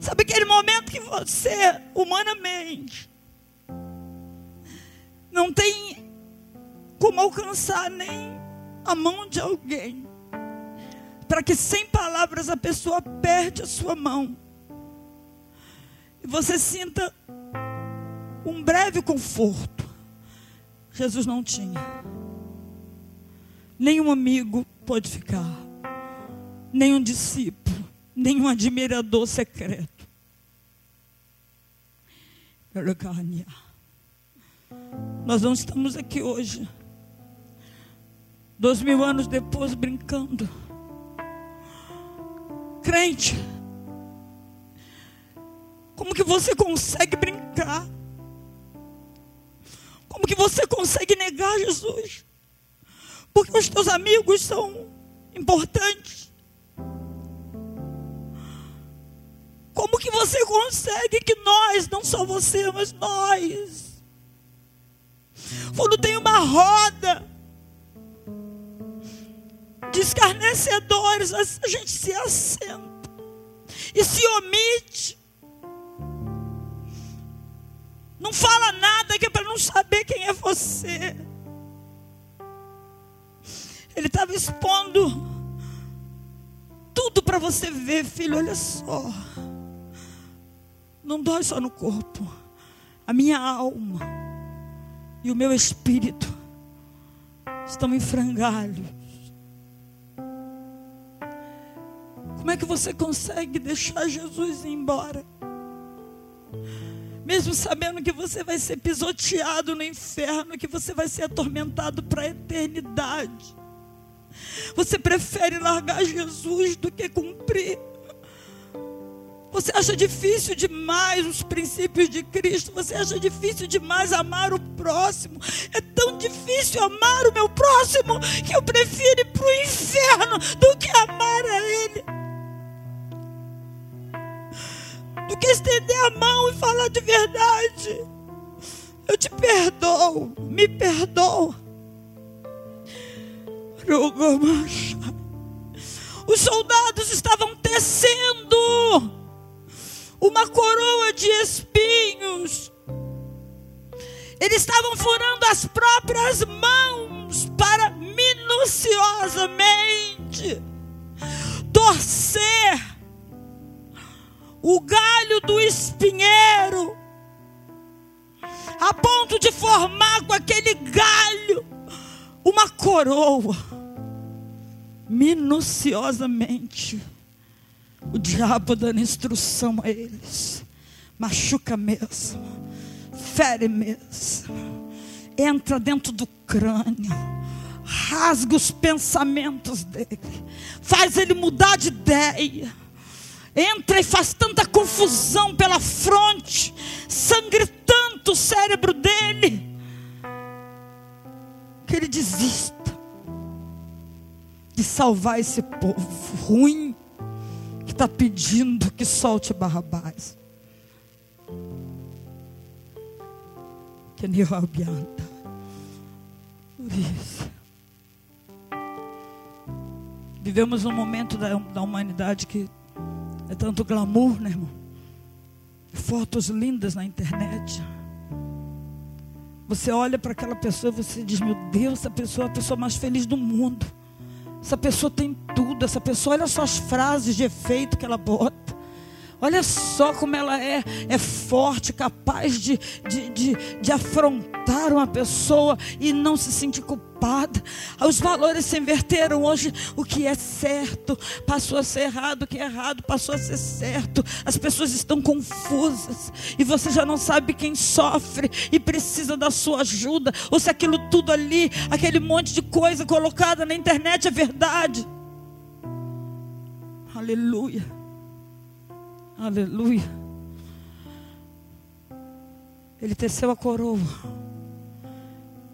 Sabe aquele momento que você, humanamente, não tem como alcançar nem a mão de alguém, para que sem palavras a pessoa perde a sua mão e você sinta um breve conforto. Jesus não tinha. Nenhum amigo pode ficar, nenhum discípulo, nenhum admirador secreto. Nós não estamos aqui hoje, dois mil anos depois, brincando. Crente, como que você consegue brincar? Como que você consegue negar Jesus? Porque os teus amigos são importantes. Como que você consegue que nós, não só você, mas nós, quando tem uma roda de escarnecedores, a gente se assenta e se omite. Não fala nada que é para não saber quem é você. Ele estava expondo tudo para você ver, filho. Olha só. Não dói só no corpo. A minha alma e o meu espírito estão em frangalhos. Como é que você consegue deixar Jesus ir embora? Mesmo sabendo que você vai ser pisoteado no inferno, que você vai ser atormentado para a eternidade. Você prefere largar Jesus do que cumprir. Você acha difícil demais os princípios de Cristo. Você acha difícil demais amar o próximo. É tão difícil amar o meu próximo que eu prefiro ir para o inferno do que amar a Ele. Do que estender a mão e falar de verdade. Eu te perdoo, me perdoa. Os soldados estavam tecendo uma coroa de espinhos. Eles estavam furando as próprias mãos para minuciosamente torcer o galho do espinheiro, a ponto de formar com aquele galho uma coroa, minuciosamente o diabo dando instrução a eles. Machuca mesmo, fere mesmo, entra dentro do crânio, rasga os pensamentos dele, faz ele mudar de ideia. Entra e faz tanta confusão pela fronte, sangre tanto o cérebro dele, que ele desista de salvar esse povo ruim está pedindo que solte Barrabás. Que nem isso. Vivemos um momento da, da humanidade que é tanto glamour, né, irmão? Fotos lindas na internet. Você olha para aquela pessoa e você diz: Meu Deus, essa pessoa é a pessoa mais feliz do mundo. Essa pessoa tem tudo. Essa pessoa, olha só as frases de efeito que ela bota. Olha só como ela é, é forte, capaz de, de, de, de, afrontar uma pessoa e não se sentir culpada. Os valores se inverteram. Hoje, o que é certo passou a ser errado, o que é errado passou a ser certo. As pessoas estão confusas e você já não sabe quem sofre e precisa da sua ajuda, ou se aquilo tudo ali, aquele monte de coisa colocada na internet é verdade. Aleluia. Aleluia. Ele teceu a coroa.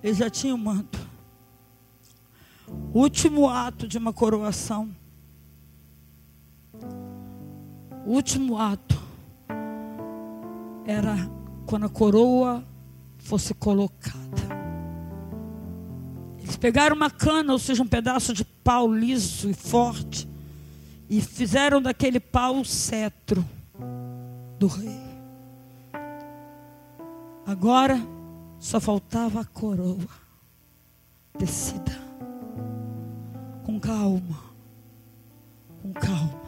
Ele já tinha o manto. O último ato de uma coroação. O último ato era quando a coroa fosse colocada. Eles pegaram uma cana, ou seja, um pedaço de pau liso e forte, e fizeram daquele pau o cetro do rei. Agora só faltava a coroa tecida. Calma. Com calma.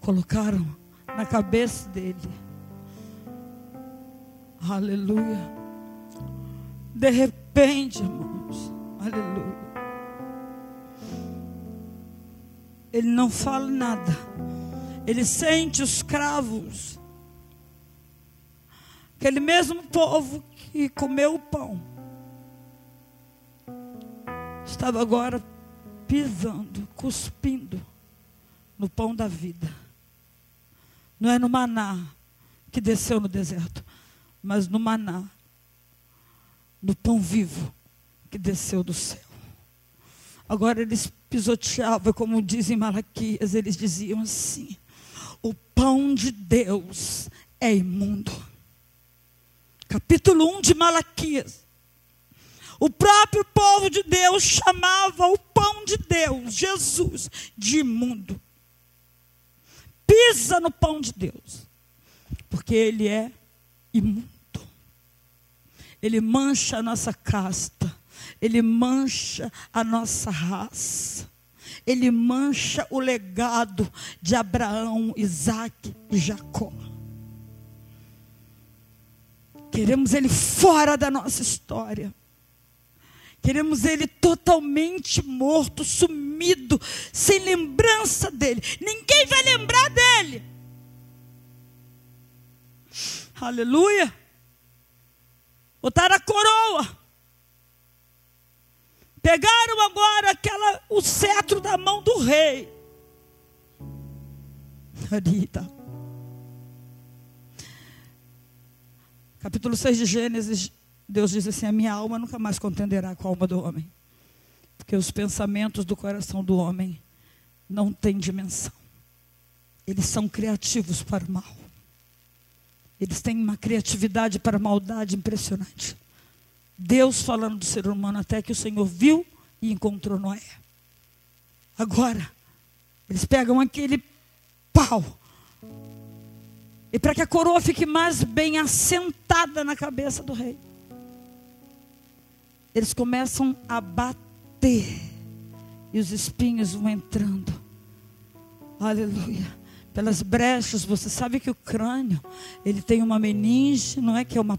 Colocaram na cabeça dele. Aleluia. De repente, irmãos. Aleluia. Ele não fala nada. Ele sente os cravos. Aquele mesmo povo que comeu o pão estava agora pisando, cuspindo no pão da vida. Não é no maná que desceu no deserto, mas no maná, no pão vivo que desceu do céu. Agora eles pisoteavam, como dizem Malaquias, eles diziam assim: o pão de Deus é imundo. Capítulo 1 de Malaquias. O próprio povo de Deus chamava o pão de Deus, Jesus, de imundo. Pisa no pão de Deus, porque ele é imundo. Ele mancha a nossa casta ele mancha a nossa raça. Ele mancha o legado de Abraão, Isaac e Jacó. Queremos ele fora da nossa história. Queremos ele totalmente morto, sumido, sem lembrança dele. Ninguém vai lembrar dele. Aleluia. Botaram a coroa. Pegaram agora aquela, o cetro da mão do rei. Arita. Capítulo 6 de Gênesis, Deus diz assim: A minha alma nunca mais contenderá com a alma do homem, porque os pensamentos do coração do homem não têm dimensão, eles são criativos para o mal, eles têm uma criatividade para a maldade impressionante. Deus falando do ser humano até que o Senhor viu e encontrou Noé. Agora, eles pegam aquele pau e para que a coroa fique mais bem assentada na cabeça do rei, eles começam a bater. E os espinhos vão entrando. Aleluia. Pelas brechas, você sabe que o crânio, ele tem uma meninge, não é que é uma,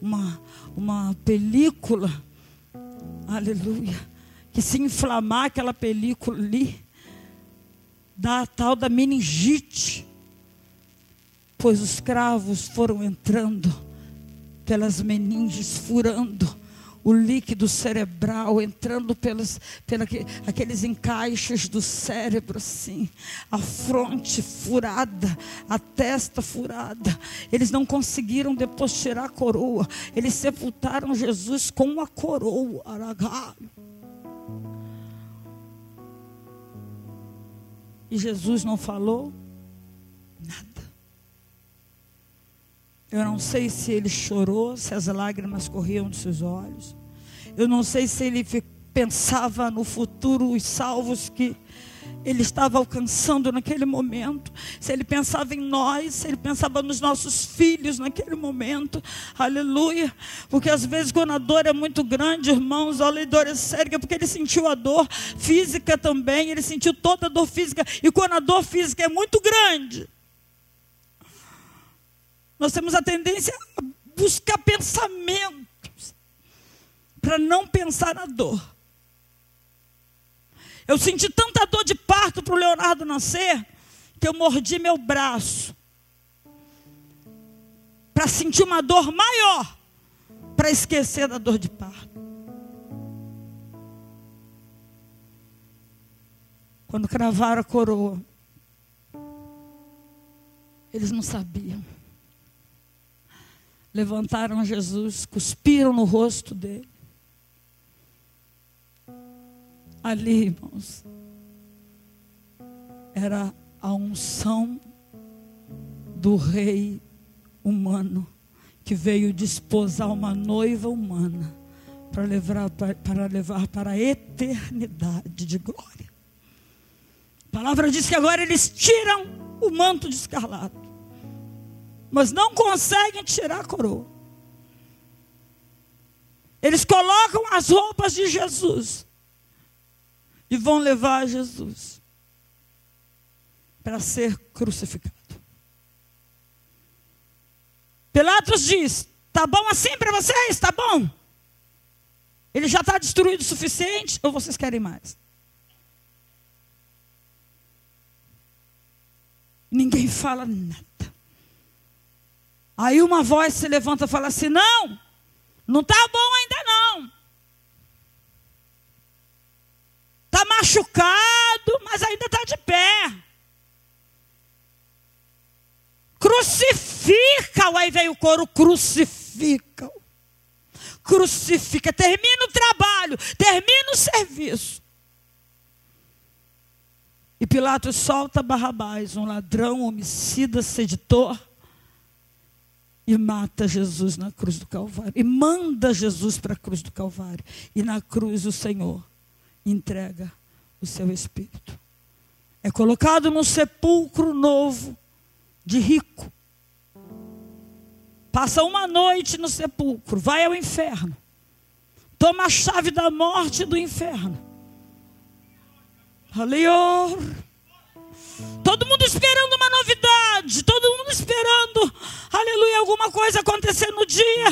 uma, uma película. Aleluia. Que se inflamar aquela película ali, dá a tal da meningite pois os cravos foram entrando pelas meninges, furando o líquido cerebral, entrando pelos, pelos aqueles encaixes do cérebro, assim, a fronte furada, a testa furada. Eles não conseguiram depois tirar a coroa, eles sepultaram Jesus com a coroa. E Jesus não falou nada. Eu não sei se ele chorou, se as lágrimas corriam dos seus olhos. Eu não sei se ele pensava no futuro, os salvos que ele estava alcançando naquele momento. Se ele pensava em nós, se ele pensava nos nossos filhos naquele momento. Aleluia. Porque às vezes quando a dor é muito grande, irmãos, a dor é séria, porque ele sentiu a dor física também, ele sentiu toda a dor física. E quando a dor física é muito grande, nós temos a tendência a buscar pensamentos para não pensar na dor. Eu senti tanta dor de parto para o Leonardo nascer que eu mordi meu braço para sentir uma dor maior, para esquecer da dor de parto. Quando cravaram a coroa, eles não sabiam levantaram Jesus, cuspiram no rosto dele. Ali, irmãos, era a unção do rei humano que veio desposar uma noiva humana para levar para, levar para a eternidade de glória. A palavra diz que agora eles tiram o manto de escarlate mas não conseguem tirar a coroa. Eles colocam as roupas de Jesus e vão levar Jesus para ser crucificado. Pilatos diz: Tá bom assim para vocês? Tá bom? Ele já está destruído o suficiente ou vocês querem mais? Ninguém fala nada. Aí uma voz se levanta e fala assim: Não, não está bom ainda não. Está machucado, mas ainda está de pé. Crucifica, aí veio o coro, crucifica. Crucifica, termina o trabalho, termina o serviço. E Pilatos solta Barrabás, um ladrão, homicida, seditor e mata Jesus na cruz do Calvário. E manda Jesus para a cruz do Calvário. E na cruz o Senhor entrega o seu espírito. É colocado num sepulcro novo, de rico. Passa uma noite no sepulcro, vai ao inferno. Toma a chave da morte do inferno. Aleluia. Todo mundo esperando uma novidade, todo mundo esperando, aleluia, alguma coisa acontecer no dia.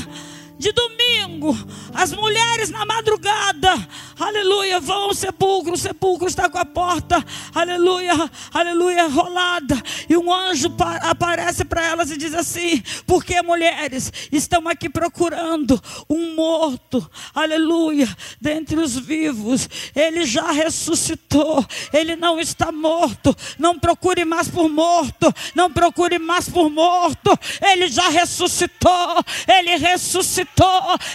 De domingo, as mulheres na madrugada, aleluia, vão ao sepulcro, o sepulcro está com a porta, aleluia, aleluia, rolada, e um anjo aparece para elas e diz assim: porque mulheres estão aqui procurando um morto, aleluia, dentre os vivos, ele já ressuscitou, ele não está morto, não procure mais por morto, não procure mais por morto, ele já ressuscitou, ele ressuscitou,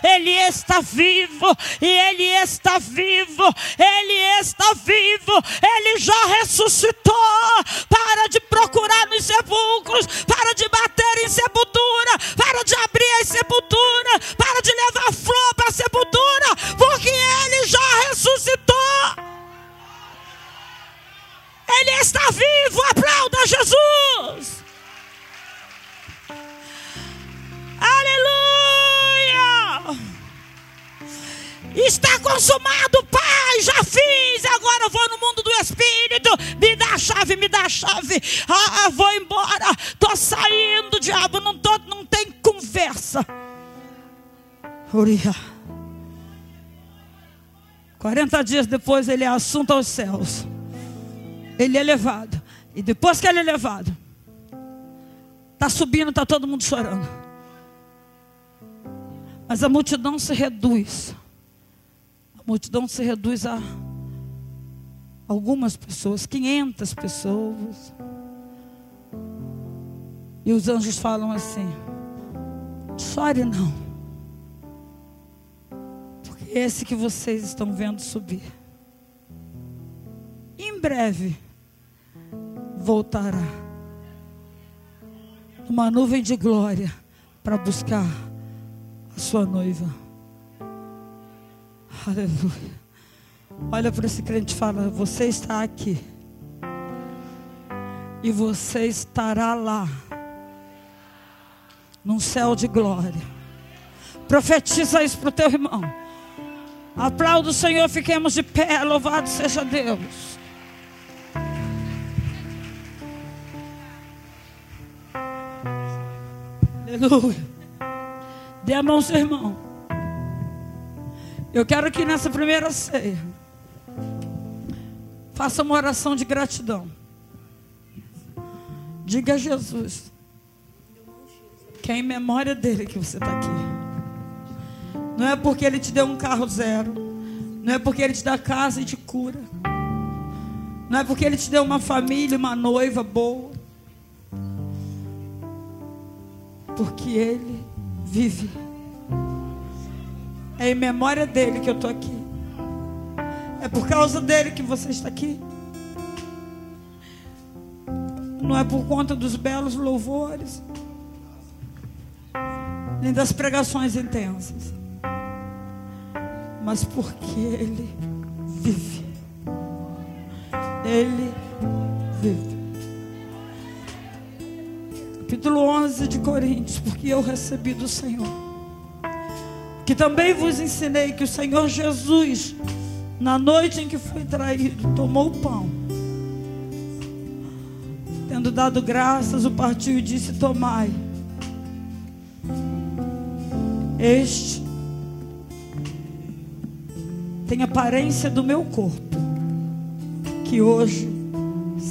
ele está vivo, e ele está vivo, ele está vivo, ele já ressuscitou. Para de procurar nos sepulcros, para de bater em sepultura, para de abrir as sepulturas, para de levar flor para a sepultura, porque ele já ressuscitou. Ele está vivo, aplauda Jesus. Está consumado, Pai, já fiz. Agora eu vou no mundo do Espírito. Me dá a chave, me dá a chave. Ah, vou embora. Estou saindo, diabo. Não, tô, não tem conversa. Uria. 40 dias depois ele é assunto aos céus. Ele é levado. E depois que ele é levado, está subindo, está todo mundo chorando. Mas a multidão se reduz multidão se reduz a algumas pessoas, 500 pessoas. E os anjos falam assim: chore não, porque esse que vocês estão vendo subir, em breve voltará uma nuvem de glória para buscar a sua noiva. Aleluia. Olha para esse crente e fala: Você está aqui. E você estará lá. Num céu de glória. Profetiza isso para o teu irmão. Aplauda o Senhor, fiquemos de pé. Louvado seja Deus. Aleluia. Dê a mão seu irmão. Eu quero que nessa primeira ceia faça uma oração de gratidão. Diga a Jesus que é em memória dele que você está aqui. Não é porque ele te deu um carro zero. Não é porque ele te dá casa e te cura. Não é porque ele te deu uma família, uma noiva boa. Porque ele vive. É em memória dele que eu estou aqui. É por causa dele que você está aqui. Não é por conta dos belos louvores, nem das pregações intensas, mas porque ele vive. Ele vive. Capítulo 11 de Coríntios, porque eu recebi do Senhor que também vos ensinei que o Senhor Jesus, na noite em que foi traído, tomou o pão. Tendo dado graças, o partiu e disse: Tomai. Este tem aparência do meu corpo, que hoje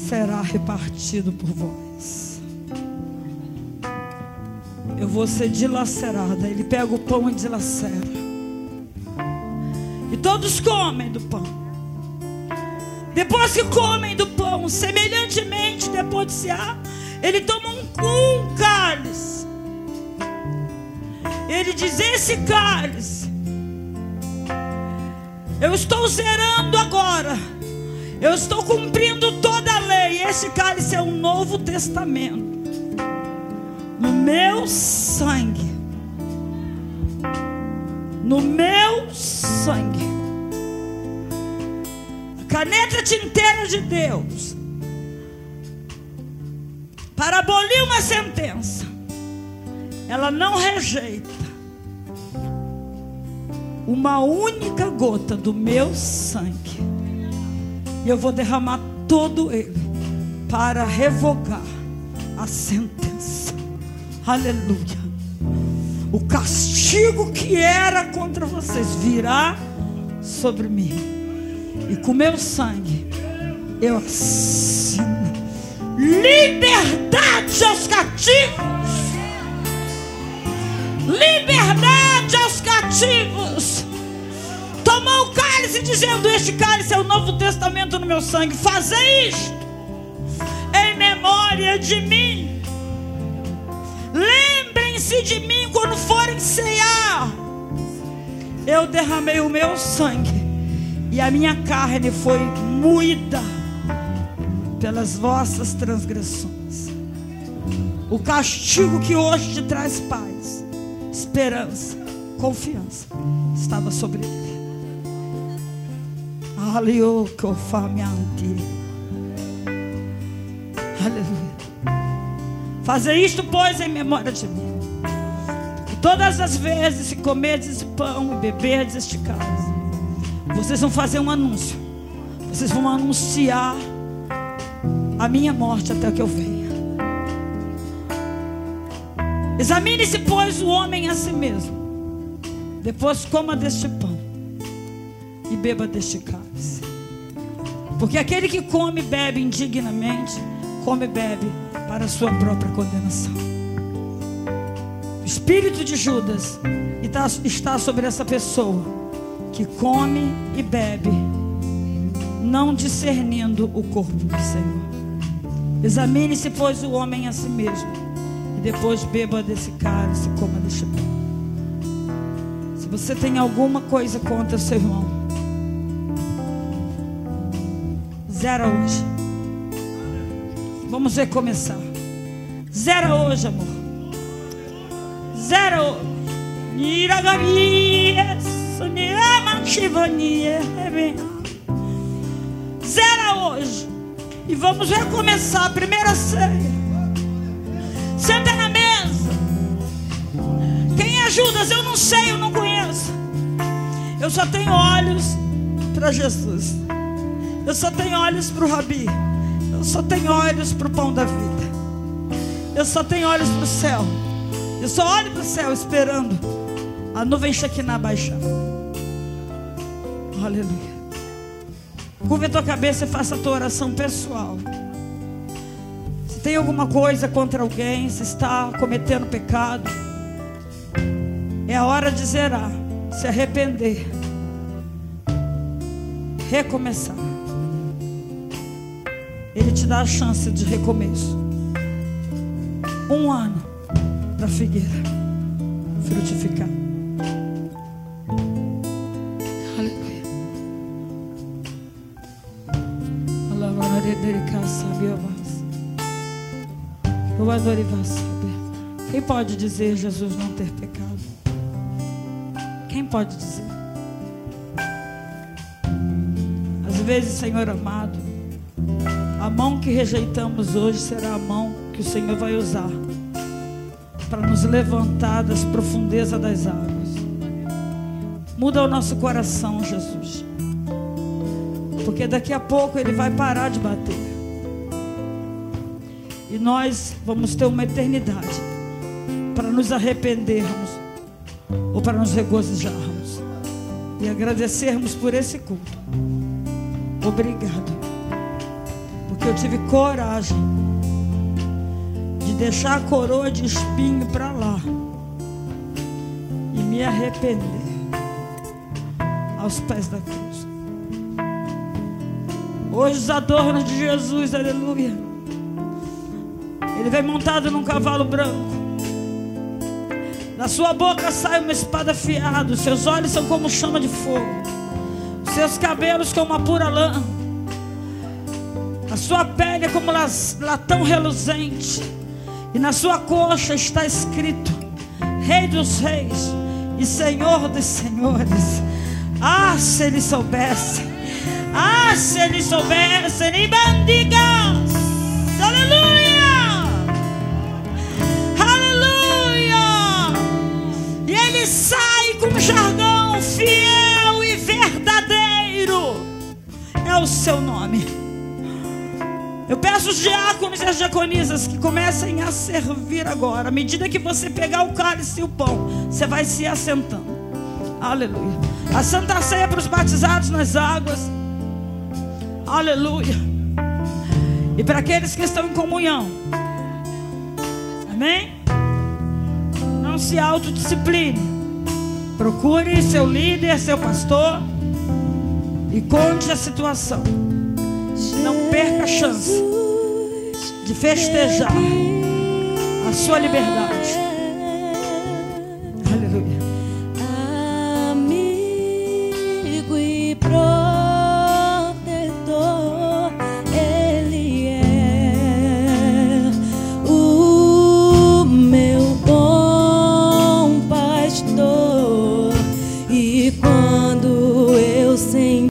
será repartido por vós. Eu vou ser dilacerada. Ele pega o pão e dilacera. E todos comem do pão. Depois que comem do pão, semelhantemente, depois de cear, ele toma um, um cálice. Ele diz: Esse cálice, eu estou zerando agora. Eu estou cumprindo toda a lei. Esse cálice é um novo testamento no meu sangue. No meu sangue. A caneta tinteira de Deus. Para abolir uma sentença, ela não rejeita uma única gota do meu sangue. E eu vou derramar todo ele para revogar a sentença. Aleluia. o castigo que era contra vocês virá sobre mim. E com meu sangue eu assino liberdade aos cativos. Liberdade aos cativos. Tomou o cálice dizendo: Este cálice é o novo testamento no meu sangue. Fazei isto em memória de mim. Lembrem-se de mim quando forem cear. Eu derramei o meu sangue e a minha carne foi moída pelas vossas transgressões. O castigo que hoje te traz paz, esperança, confiança, estava sobre ele. Aleluia. Fazer isto, pois, em memória de mim. Todas as vezes que comerdes pão e beberdes este cálice, vocês vão fazer um anúncio. Vocês vão anunciar a minha morte até que eu venha. Examine-se, pois, o homem a si mesmo. Depois coma deste pão e beba deste cálice. Porque aquele que come e bebe indignamente, come e bebe para a sua própria condenação. Espírito de Judas está sobre essa pessoa que come e bebe, não discernindo o corpo do Senhor. Examine-se, pois, o homem a si mesmo, e depois beba desse cálice coma deste pão. Se você tem alguma coisa contra seu irmão, zera hoje. Vamos recomeçar. Zera hoje, amor. Zera hoje. Zera hoje. E vamos recomeçar a primeira ceia. Senta na mesa. Quem é Judas? Eu não sei, eu não conheço. Eu só tenho olhos para Jesus. Eu só tenho olhos para o Rabi. Eu só tenho olhos para o pão da vida. Eu só tenho olhos para o céu. Eu só olho para o céu esperando a nuvem Shekinah baixar. Aleluia. Curva a tua cabeça e faça a tua oração pessoal. Se tem alguma coisa contra alguém, se está cometendo pecado, é a hora de zerar, se arrepender, recomeçar. Ele te dá a chance de recomeço. Um ano para a figueira frutificar. Aleluia. Eu saber. Quem pode dizer Jesus não ter pecado? Quem pode dizer? Às vezes, Senhor amado, a mão que rejeitamos hoje será a mão que o Senhor vai usar para nos levantar das profundezas das águas. Muda o nosso coração, Jesus. Porque daqui a pouco ele vai parar de bater. E nós vamos ter uma eternidade para nos arrependermos ou para nos regozijarmos e agradecermos por esse culto. Obrigado porque eu tive coragem deixar a coroa de espinho para lá e me arrepender aos pés da cruz. Hoje os adornos de Jesus, aleluia. Ele vem montado num cavalo branco. Da sua boca sai uma espada afiada, seus olhos são como chama de fogo, seus cabelos como uma pura lã. A sua pele é como latão reluzente. E na sua coxa está escrito: Rei dos Reis e Senhor dos Senhores. Ah, se ele soubesse. Ah, se ele soubesse. E bandigas. Aleluia. Aleluia. E ele sai com jargão fiel e verdadeiro. É o seu nome. Eu peço os diáconos e as diaconisas que comecem a servir agora. À medida que você pegar o cálice e o pão, você vai se assentando. Aleluia. A Santa Ceia para os batizados nas águas. Aleluia. E para aqueles que estão em comunhão. Amém? Não se autodiscipline. Procure seu líder, seu pastor. E conte a situação. Não perca a chance de festejar a sua liberdade.